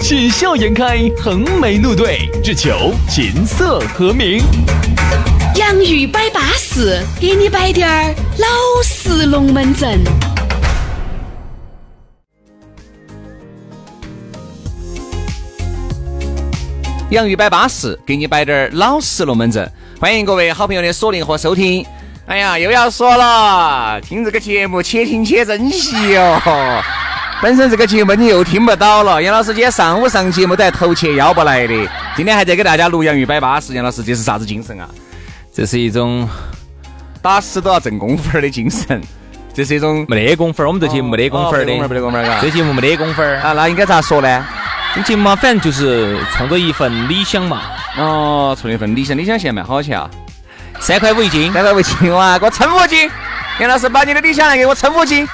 喜笑颜开，横眉怒对，只求琴瑟和鸣。洋芋摆巴士，给你摆点儿老式龙门阵。洋芋摆巴士，给你摆点儿老式龙门阵。欢迎各位好朋友的锁定和收听。哎呀，又要说了，听这个节目且听且珍惜哟。本身这个节目你又听不到了。杨老师今天上午上节目都还头切腰不来的，今天还在给大家录洋芋摆巴士。杨老师这是啥子精神啊？这是一种打死都要挣工分儿的精神，这是一种没得工分儿，我们这节目没得工分儿的，没得工分儿，这节目没得工分儿啊。那应该咋说呢？这节目嘛，反正就是冲着一份理想嘛。哦，冲一份理想，理想现在卖好钱啊？三块五一斤，三块五一斤哇！给我称五斤，杨老师把你的理想来给我称五斤。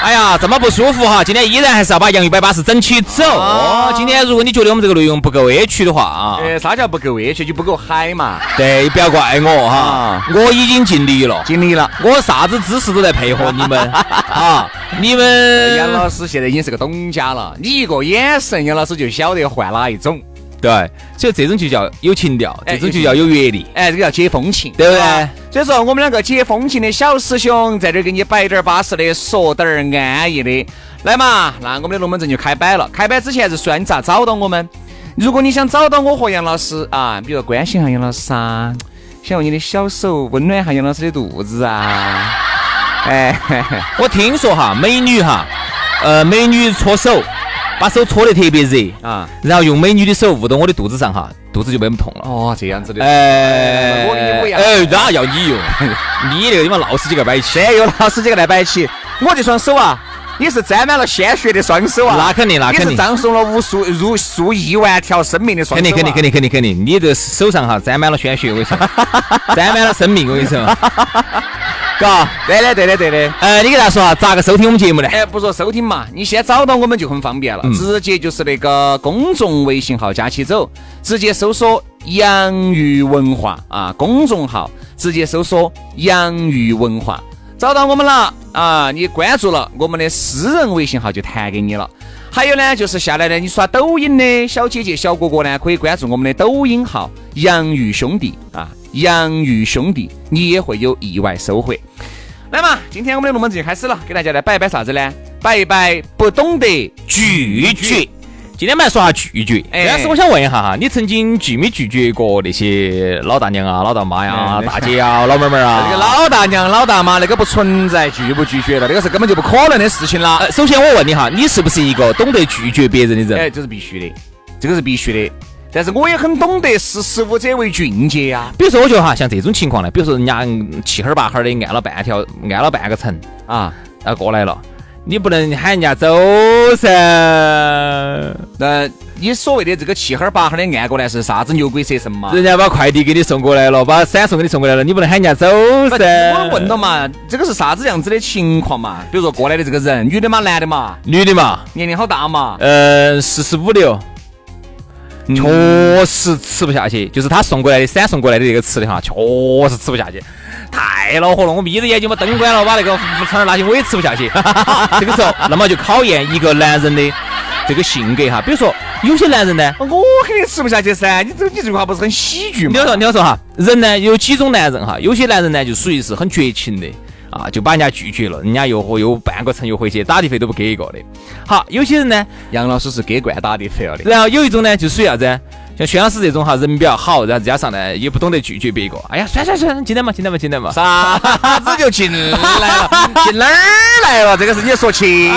哎呀，这么不舒服哈！今天依然还是要把洋芋摆巴士整起走。哦，今天如果你觉得我们这个内容不够委屈的话啊，呃，啥叫不够委屈？就不够嗨嘛。对，不要怪我哈，我已经尽力了，尽力了，我啥子姿势都在配合你们 啊。你们杨老师现在已经是个董家了，你一个眼神，杨老师就晓得换哪一种。对，所以这种就叫有情调，这种就叫有阅历，哎，这个叫解风情，对不对？所以说，我们两个解风情的小师兄在这儿给你摆点巴适的，说点儿安逸的，来嘛，那我们的龙门阵就开摆了。开摆之前还是说你咋找到我们？如果你想找到我和杨老师啊，比如关心下杨老师啊，想用你的小手温暖下杨老师的肚子啊，哎，我听说哈，美女哈，呃，美女搓手。把手搓得特别热啊，然后用美女的手捂到我的肚子上哈，肚子就没那么痛了。哦，这样子的。哎，我。哎，哪要你用？你那个地方闹死几个摆起，有老师几个来摆起。我这双手啊，也是沾满了鲜血的双手啊。那肯定，那肯定。是葬送了无数、如数亿万条生命的双手。肯定，肯定，肯定，肯定，肯定。你这手上哈沾满了鲜血，我跟你说，沾满了生命，我跟你说。嘎，对的，对的，对的。呃，你给他说啊，咋个收听我们节目呢？哎，不说收听嘛，你先找到我们就很方便了，直接就是那个公众微信号加起走，直接搜索“洋芋文化”啊，公众号直接搜索“洋芋文化”，找到我们了啊，你关注了我们的私人微信号就弹给你了。还有呢，就是下来呢，你刷抖音的小姐姐、小哥哥呢，可以关注我们的抖音号“洋芋兄弟”啊。洋芋兄弟，你也会有意外收获。来嘛，今天我们的龙门阵就开始了，给大家来摆一摆啥子呢？摆一摆不懂得拒绝。今天我们来说下拒绝。哎但是我想问一下哈，你曾经拒没拒绝过那些老大娘啊、老大妈呀、大姐啊、老妹妹啊？那个老大娘、老大妈那个不存在拒不拒绝了，那个是根本就不可能的事情了。首先我问你哈，你是不是一个懂得拒绝别人的人？哎，这是必须的，这个是必须的。但是我也很懂得识时务者为俊杰呀。比如说，我觉得哈，像这种情况呢，比如说人家七哈儿八哈儿的按了半条，按了半个城啊，然后过来了，你不能喊人家走噻。那你所谓的这个七哈儿八哈儿的按过来是啥子牛鬼蛇神嘛？人家把快递给你送过来了，把闪送给你送过来了，你不能喊人家走噻。我问了嘛，这个是啥子样子的情况嘛？比如说过来的这个人，女的嘛，男的嘛？女的嘛？年龄好大嘛？呃，四十五六。确实吃不下去，就是他送过来的闪送过来的这个吃的哈，确实吃不下去，太恼火了。我眯着眼睛把灯关了，把那个服务场拿起，我也吃不下去。这个时候，那么就考验一个男人的这个性格哈。比如说，有些男人呢，我肯定吃不下去噻。你这你这句话不是很喜剧吗？你要说你要说哈，人呢有几种男人哈，有些男人呢就属于是很绝情的。啊，就把人家拒绝了，人家又和又半个城又回去，打的费都不给一个的。好，有些人呢，杨老师是给惯打的费了的。然后有一种呢，就属于啥子？像薛老师这种哈，人比较好，然后加上呢，也不懂得拒绝别个。哎呀，算算算，进来嘛，进来嘛，进来嘛。啥子就进来了？进哪儿来了？这个事情说清楚。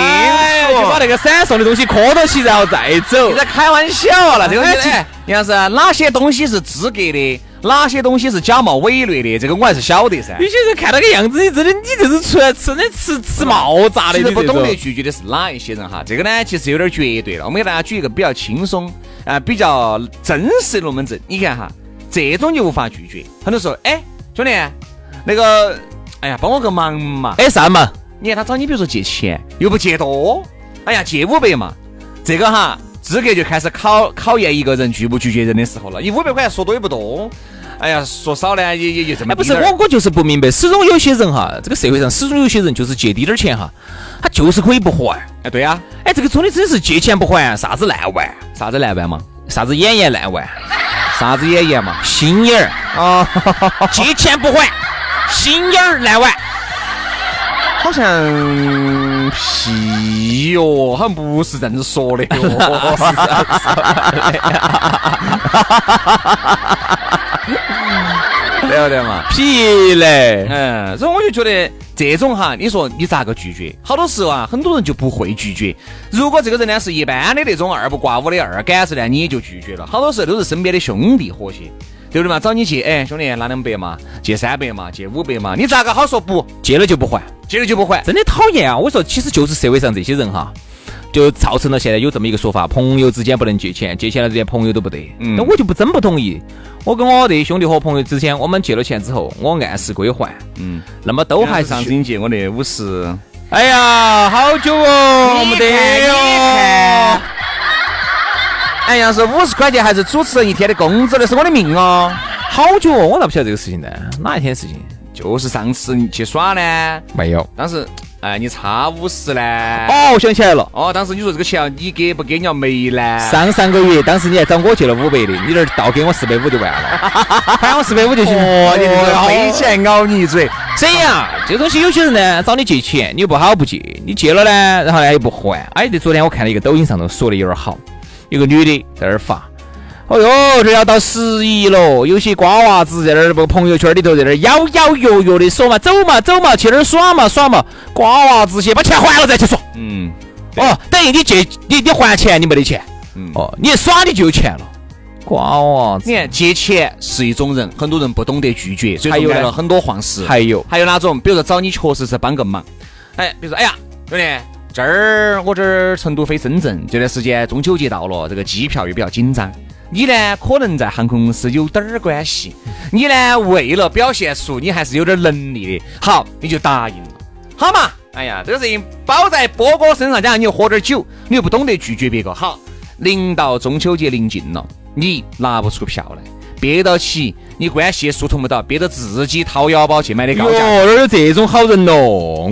就把那个闪送的东西磕到起，然后再走。你在开玩笑了？这个东西。你看是哪些东西是资格的，哪些东西是假冒伪劣的，这个我还是晓得噻。有些人看那个样子，你真的，你这是出来吃的吃吃冒炸的，其实不懂得拒绝的是哪一些人哈？这个呢，其实有点绝对了。我们给大家举一个比较轻松啊、比较真实的龙门阵。你看哈，这种就无法拒绝。很多时候，哎，兄弟，那个，哎呀，帮我个忙嘛。哎啥嘛？你看他找你，比如说借钱，又不借多，哎呀，借五百嘛，这个哈资格就开始考考验一个人拒不拒绝人的时候了。你五百块钱说多也不多，哎呀，说少呢也也也这么哎，不是我，我就是不明白，始终有些人哈，这个社会上始终有些人就是借滴点儿钱哈，他就是可以不还。哎，对呀、哎，这个真的真是借钱不还，啥子烂玩，啥子烂玩嘛，啥子演员烂玩，啥子演员嘛，心眼儿。啊，借钱不还，心眼儿烂玩。好像屁哟，好像不是这样子说的哟。对不对嘛？屁嘞！嗯，所以我就觉得这种哈，你说你咋个拒绝？好多时候啊，很多人就不会拒绝。如果这个人呢是一般的那种二不挂五的二杆子呢，你也就拒绝了。好多时候都是身边的兄弟伙些，对不对嘛？找你借，哎，兄弟拿两百嘛，借三百嘛，借五百嘛，你咋个好说不？借了就不还，借了就不还。真的讨厌啊！我说，其实就是社会上这些人哈，就造成了现在有这么一个说法：朋友之间不能借钱，借钱了连朋友都不得。嗯那我就不真不同意。我跟我的兄弟和朋友之间，我们借了钱之后，我按时归还，嗯，那么都还是上次你借我那五十，哎呀，好久哦，没得哟。哎呀，是五十块钱还是主持人一天的工资？那是我的命哦。好久哦，我咋不晓得这个事情呢？哪一天事情？就是上次你去耍呢，没有。当时哎你差五十呢。哦，我想起来了。哦，当时你说这个钱你给不给你要没呢？上上个月，当时你还找我借了五百的，你这儿倒给我四百五就完了，还我四百五就行。哦，你这个飞起来咬你一嘴。这样，这东西有些人呢找你借钱，你又不好不借，你借了呢，然后呢又不还。哎，这昨天我看了一个抖音上头说的有点好，有个女的在那儿发，哦哟，这要到十一了，有些瓜娃子在那儿不朋友圈里头在那儿摇摇跃跃的说嘛，走嘛走嘛，去那儿耍嘛耍嘛，瓜娃子些把钱还了再去耍。嗯，哦，等于你借你你还钱你没得钱，嗯哦，你一耍你就有钱了，瓜娃子。你看借钱是一种人，很多人不懂得拒绝，所以还有呢说干了很多黄事。还有还有哪种？比如说找你确实是帮个忙，哎，比如说哎呀，兄弟，这儿我这儿成都飞深圳，这段时间中秋节到了，这个机票又比较紧张。你呢，可能在航空公司有点儿关系，你呢为了表现出你还是有点能力的，好，你就答应了，好嘛？哎呀，这个事情包在波哥身上，加上你又喝点酒，你又不懂得拒绝别个，好，临到中秋节临近了，你拿不出票来，憋到起，你关系也疏通不到，憋到自己掏腰包去买的高哟，价。哪有这种好人咯？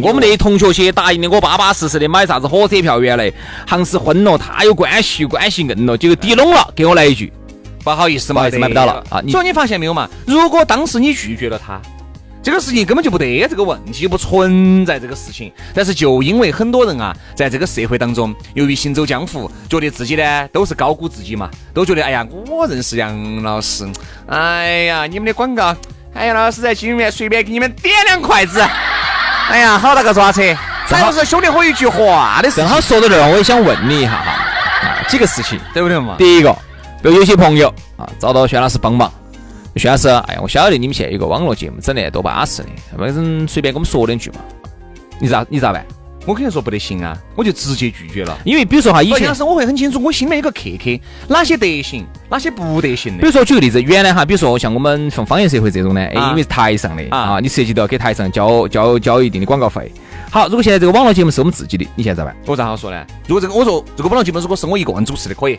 我们那同学些答应的我巴巴适适的买啥子火车票，原来行是昏了，他有关系，关系硬了，结果抵拢了，给我来一句，不好意思嘛，不好意思买不到了啊你所以你发现没有嘛？如果当时你拒绝了他，这个事情根本就不得这个问题，不存在这个事情。但是就因为很多人啊，在这个社会当中，由于行走江湖，觉得自己呢都是高估自己嘛，都觉得哎呀，我认识杨老师，哎呀，你们的广告，哎呀，老师在心里面随便给你们点两筷子，哎呀，好大个抓车，这就是兄弟伙一句话的事，正好说到这儿，我也想问你一下哈，啊，几个事情。对不对嘛？第一个，比如有些朋友啊找到轩老师帮忙，轩老师，哎呀，我晓得你们现在有个网络节目整得多巴适的，反正随便给我们说两句嘛，你咋你咋办？我肯定说不得行啊，我就直接拒绝了。因为比如说哈，以前以前是我会很清楚，我心里面有个 KK，哪些得行，哪些不得行的。比如说举个例子，原来哈，比如说像我们像方言社会这种呢，因为是台上的啊啊，你涉及到给台上交交交一定的广告费。好，如果现在这个网络节目是我们自己的，你现在咋办？我咋好说呢？如果这个我说这个网络节目如果是我一个人主持的，可以。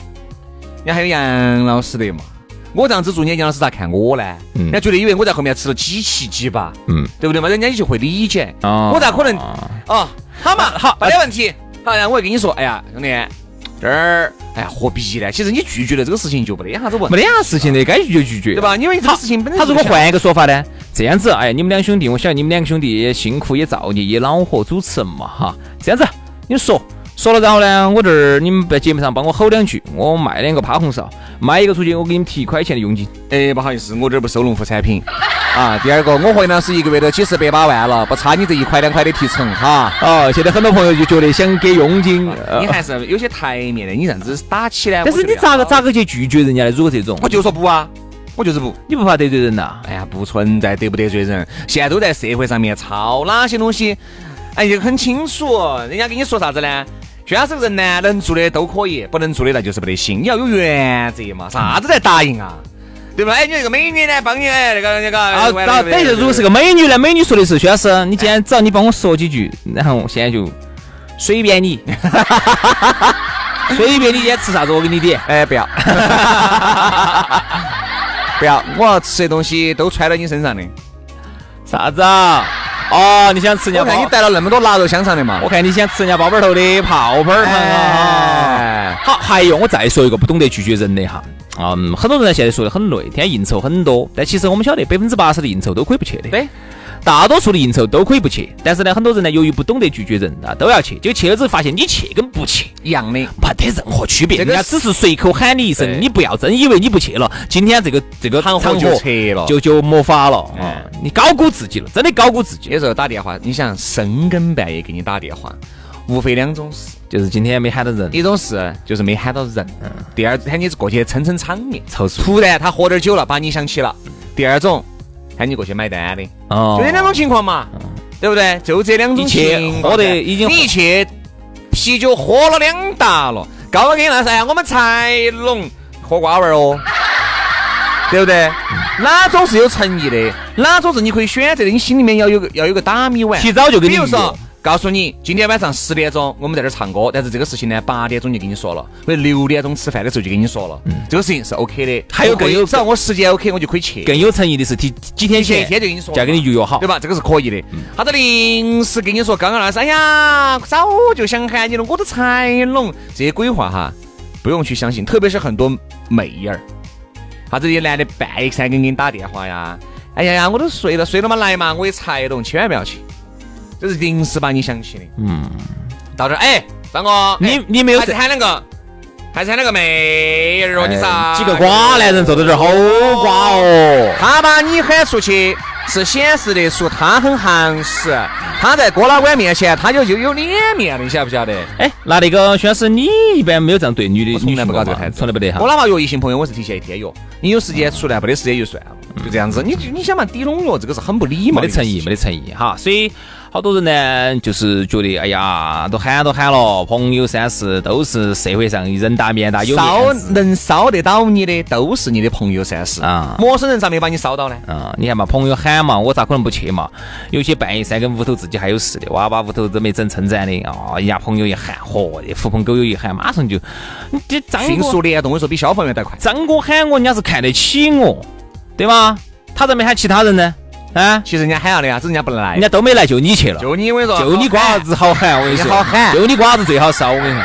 人家还有杨老师的嘛，我这样子做，人家杨老师咋看我呢？嗯人家觉得以为我在后面吃了几七几八，嗯，对不对嘛？人家也就会理解。哦我咋可能？哦，好嘛，好，没得问题。好，然后我会跟你说，哎呀，兄弟，这儿，哎呀，何必呢？其实你拒绝了这个事情就没得啥子问，没得啥事情的，该拒就拒绝，对？吧？因为这个事情本身他如果换一个说法呢？这样子，哎，你们两兄弟，我晓得你们两个兄弟也辛苦，也造孽，也恼火主持人嘛，哈。这样子，你说说了，然后呢，我这儿你们在节目上帮我吼两句，我卖两个趴红苕，卖一个出去，我给你们提一块钱的佣金。哎，不好意思，我这儿不收农副产品。啊，第二个，我和杨老师一个月都几十百把万了，不差你这一块两块的提成哈。哦，现在很多朋友就觉得想给佣金，你还是有些台面的，你这样子打起来。但是你咋个咋个去拒绝人家呢？如果这种，我就说不啊，我就是不。你不怕得罪人呐？哎呀，不存在得不得罪人，现在都在社会上面抄哪些东西，哎，就很清楚。人家跟你说啥子呢？轩老师人呢，能做的都可以，不能做的那就是不得行。你要有原则嘛，啥子才答应啊？对吧？哎，你那个美女呢，帮你哎，那个那个啊，等于如果是个美女呢，美女说的是薛老师，你今天只要你帮我说几句，然后现在就随便你，随便你今天吃啥子，我给你点。哎，不要，不要，我要吃的东西都揣到你身上的。啥子啊？哦，你想吃人家？我看你带了那么多腊肉香肠的嘛。我看你想吃人家包包头的泡泡糖啊。好，还有我再说一个不懂得拒绝人的哈。嗯，很多人呢现在说的很累，天天应酬很多，但其实我们晓得百分之八十的应酬都可以不去的。对，大多数的应酬都可以不去，但是呢，很多人呢由于不懂得拒绝人啊，都要去，就去了之后发现你去跟不去一样的，没得任何区别。人家只是随口喊你一声，你不要真以为你不去了，今天这个这个场合就撤了，就就没法了啊！你高估自己了，真的高估自己。有时候打电话，你想深更半夜给你打电话。无非两种事，就是今天没喊到人；一种事就是没喊到人；第二喊你过去撑撑场面。突然他喝点酒了，把你想起了；第二种喊你过去买单的。哦，就这两种情况嘛，对不对？就这两种情况。喝得已经你去啤酒喝了两打了，高高给你那噻，我们才龙喝瓜娃儿哦，对不对？哪种是有诚意的？哪种是你可以选择的？你心里面要有个要有个打米碗，提早就给你。比如说。告诉你，今天晚上十点钟我们在这儿唱歌，但是这个事情呢，八点钟就跟你说了，或者六点钟吃饭的时候就跟你说了，这个事情是 OK 的。还有更有，只要我时间 OK，我就可以去。更有诚意的是提几天前，一天就跟你说，就要跟你预约好，对吧？这个是可以的。他的临时跟你说，刚刚那是，哎呀，早就想喊你了，我都才拢这些鬼话哈，不用去相信。特别是很多妹儿，啥子些男的半夜三更给你打电话呀，哎呀呀，我都睡了，睡了嘛来嘛，我也才懂，千万不要去。这是临时把你想起的，嗯，到这儿，哎，张哥，你你没有喊两个，还是喊两个妹儿哦，你啥？几个瓜男人坐在这儿，好瓜哦。他把你喊出去，是显示的出他很行实，他在郭老倌面前，他就就有脸面了，你晓不晓得？哎，那那个薛老师，你一般没有这样对女的，从来不搞这个子，从来不得哈。我哪怕约异性朋友，我是提前一天约，你有时间出来，没得时间就算了，就这样子。你你想嘛，抵拢哟，这个是很不礼貌，没得诚意，没得诚意哈，所以。好多人呢，就是觉得，哎呀，都喊都喊了，朋友三四都是社会上人大面大，有烧能烧得到你的，都是你的朋友三四啊。陌生人咋没把你烧到呢？啊，你看嘛，朋友喊嘛，我咋可能不去嘛？有些半夜三更屋头自己还有事的，哇，把屋头都没整称赞的啊，人家朋友一喊，嚯，狐朋狗友一喊，马上就，你张迅速联动，我说比消防员还快。张哥喊我，人家是看得起我，对吧？他咋没喊其他人呢？啊，其实人家喊了的呀，只是人家不来，人家都没来，就你去了。就你我跟你说，就你瓜子好喊，我跟你说，好喊，就你瓜子最好烧，我跟你说。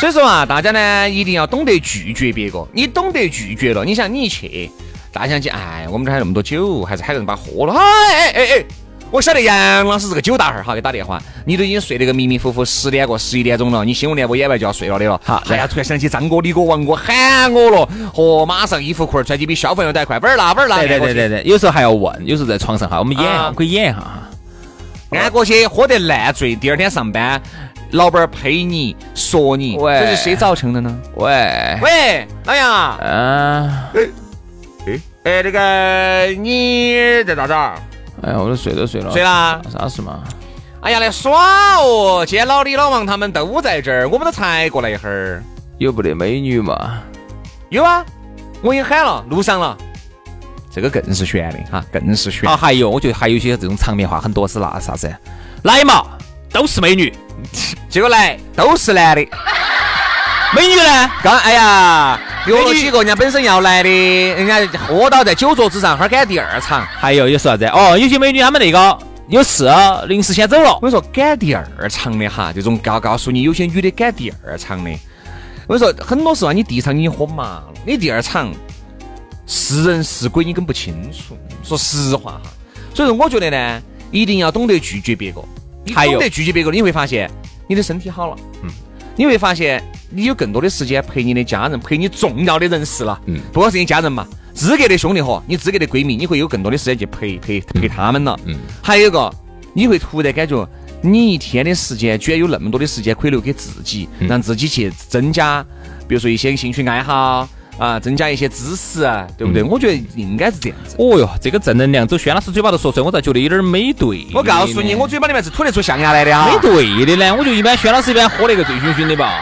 所以说啊，大家呢一定要懂得拒绝别个。你懂得拒绝了，你想你一去，大家想起，哎，我们这还那么多酒，还是喊个人把喝了，哎哎哎哎。我晓得杨老师是个酒大汉儿，好给打电话，你都已经睡得个迷迷糊糊，十点过十一点钟了，你新闻联播演完就要睡了的了。好，哎呀，突然想起张哥、李哥、王哥喊我了，嚯，马上衣服裤儿穿起比消防员都还快，玩儿啦玩儿啦。对对对对对，有时候还要问，有时候在床上哈，我们演，可以演一下哈。按过去喝得烂醉，第二天上班，老板呸你说你，这是谁造成的呢？喂喂，老杨，嗯，哎哎哎，那个你在咋子？哎呀，我都睡都睡了，睡啦？啥事嘛？哎呀，来耍哦！今天老李、老王他们都在这儿，我们都才过来一会儿。有不得美女嘛？有啊，我已经喊了，路上了。这个更是悬的哈，更是悬。啊，还有，我觉得还有一些这种场面话很多是那啥子？来嘛，都是美女，结果来都是男的。美女呢？刚哎呀。有了几个人家本身要来的，人家喝倒在酒桌子上，哈儿赶第二场。还有有说啥子？哦，有些美女她们那个有事，临时先走了。我跟你说赶第二场的哈，这种告告诉你，有些女的赶第二场的。我跟你说很多时候你第一场已经喝麻了，你第二场是人是鬼你更不清楚。说实话哈，所以说我觉得呢，一定要懂得拒绝别个。你懂得拒绝别个，你会发现你的身体好了。嗯。你会发现，你有更多的时间陪你的家人，陪你重要的人士了。嗯，不光是你家人嘛，资格的兄弟伙，你资格的闺蜜，你会有更多的时间去陪陪陪他们了。嗯，还有一个，你会突然感觉你一天的时间居然有那么多的时间可以留给自己，让自己去增加，比如说一些兴趣爱好啊，增加一些知识，对不对？我觉得应该是这样子。哦哟，这个正能量走轩老师嘴巴头说出来，我咋觉得有点没对？我告诉你，我嘴巴里面是吐得出象牙来的啊！没对的呢，我就一般轩老师一般喝那个醉醺醺的吧。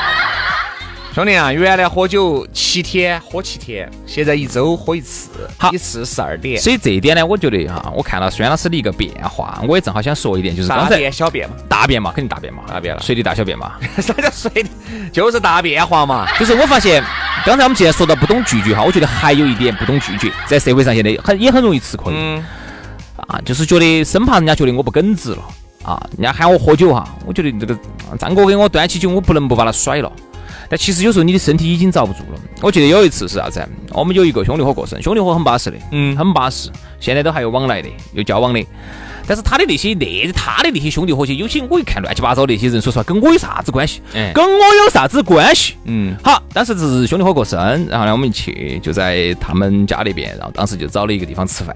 兄弟啊，原来喝酒七天喝七天，现在一周喝一次，好一次十二点。所以这一点呢，我觉得哈，我看到孙老师的一个变化，我也正好想说一点，就是刚大才便小便嘛，大便嘛，肯定大便嘛，大便了随地大小便嘛。啥叫随的？就是大变化嘛。就是我发现，刚才我们既然说到不懂拒绝哈，我觉得还有一点不懂拒绝，在社会上现在很也很容易吃亏。嗯，啊，就是觉得生怕人家觉得我不耿直了啊，人家喊我喝酒哈，我觉得这个啊张哥给我端起酒，我不能不把他甩了。但其实有时候你的身体已经遭不住了。我记得有一次是啥子？我们有一个兄弟伙过生，兄弟伙很巴适的，嗯很巴适，现在都还有往来的，有交往的。但是他的那些那他的那些兄弟伙些，有些我一看乱七八糟的那些人，说实话跟我有啥子关系？嗯跟我有啥子关系？嗯，好，当时是兄弟伙过生，然后呢，我们一去就在他们家那边，然后当时就找了一个地方吃饭。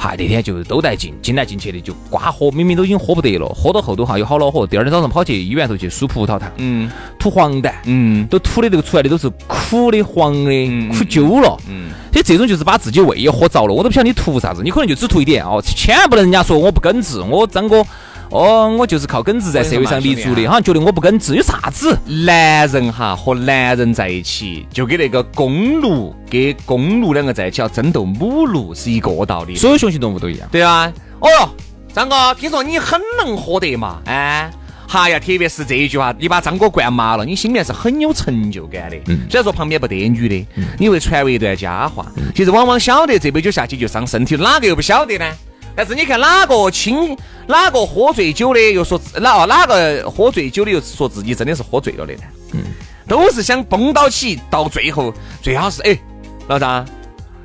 嗨，那天就都带进，进来进去的就瓜喝，明明都已经喝不得了，喝到后头哈有好恼火，第二天早上跑去医院头去输葡萄糖，嗯吐黄疸，嗯都吐的这个出来的都是苦的、黄的、嗯苦揪了。嗯，所以这种就是把自己胃也喝着了，我都不晓得你图啥子，你可能就只图一点哦，千万不能人家说我不根治，我张哥，哦，我就是靠耿直在社会上立足的，好像觉得我不耿直，有啥子？男人哈和男人在一起，就跟那个公鹿跟公鹿两个在一起要争斗母鹿是一个道理。所有雄性动物都一样。对啊，哦哟，张哥，听说你很能喝得嘛？哎，哈呀，特别是这一句话，你把张哥灌麻了，你心里面是很有成就感的。嗯，虽然说旁边不得女的，你会传为一段佳话。其实往往晓得这杯酒下去就伤身体，哪个又不晓得呢？但是你看哪个清，哪个喝醉酒的又说自哪哦哪个喝醉酒的又说自己真的是喝醉了的呢？嗯，都是想崩到起，到最后最好是哎，老张。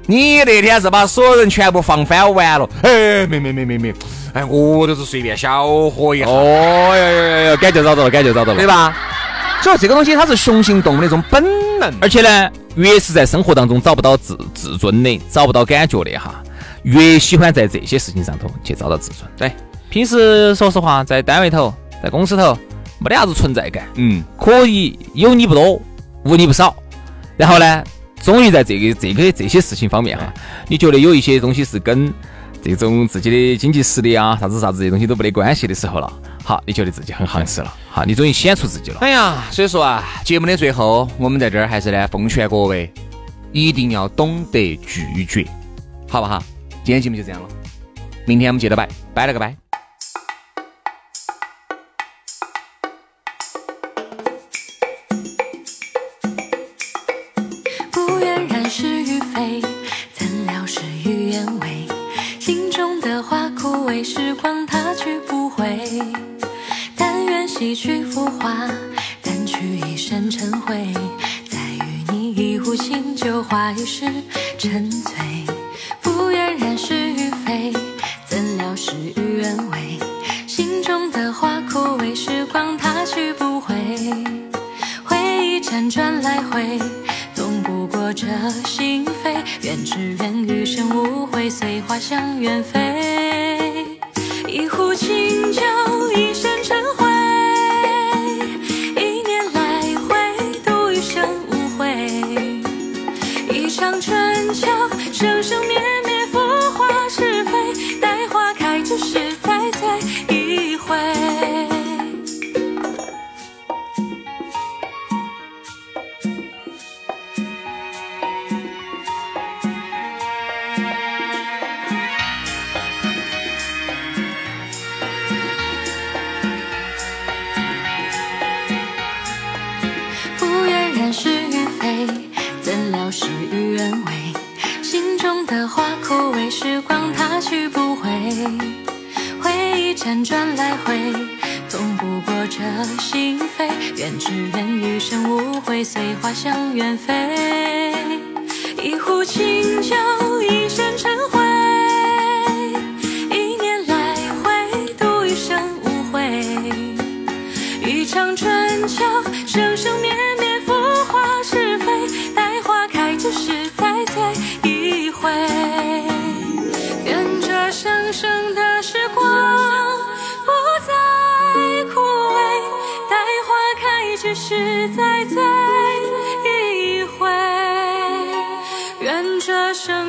你那天是把所有人全部放翻完了？哎，没没没没没，哎，我就是随便小喝一下，哦哟哟哟哟，感觉找到了，感觉找到了，对？吧？所以这个东西它是雄性动物的一种本能，而且呢，越是在生活当中找不到自自尊的，找不到感觉的哈，越喜欢在这些事情上头去找到自尊。对，平时说实话，在单位头，在公司头，没得啥子存在感，嗯，可以有你不多，无你不少。然后呢，终于在这个这个这些事情方面哈，你觉得有一些东西是跟这种自己的经济实力啊，啥子啥子这些东西都没得关系的时候了，好，你觉得自己很行实了，好，你终于显出自己了。哎呀，所以说啊，节目的最后，我们在这儿还是呢奉劝各位，一定要懂得拒绝，好不好？今天节目就这样了，明天我们接着拜，拜了个拜。不愿染是与非，怎料事与愿违。心中的花枯萎，时光它去不回。但愿洗去浮华，掸去一身尘灰，再与你一壶清酒，话一世沉醉。是与非，怎料事与愿违。心中的花枯萎，时光它去不回。回忆辗转来回，动不过这心扉。愿只愿余生无悔，随花香远飞。一壶清酒，一身尘灰。一念来回，度余生无悔。一场春辗转来回，痛不过这心扉。愿只愿余生无悔，随花香远飞。一壶清酒，一身尘灰。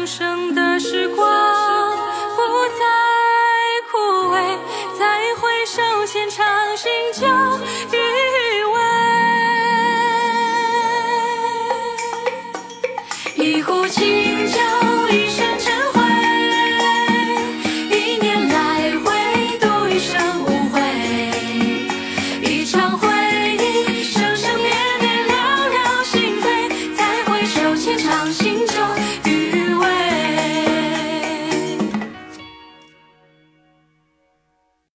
生生的时光。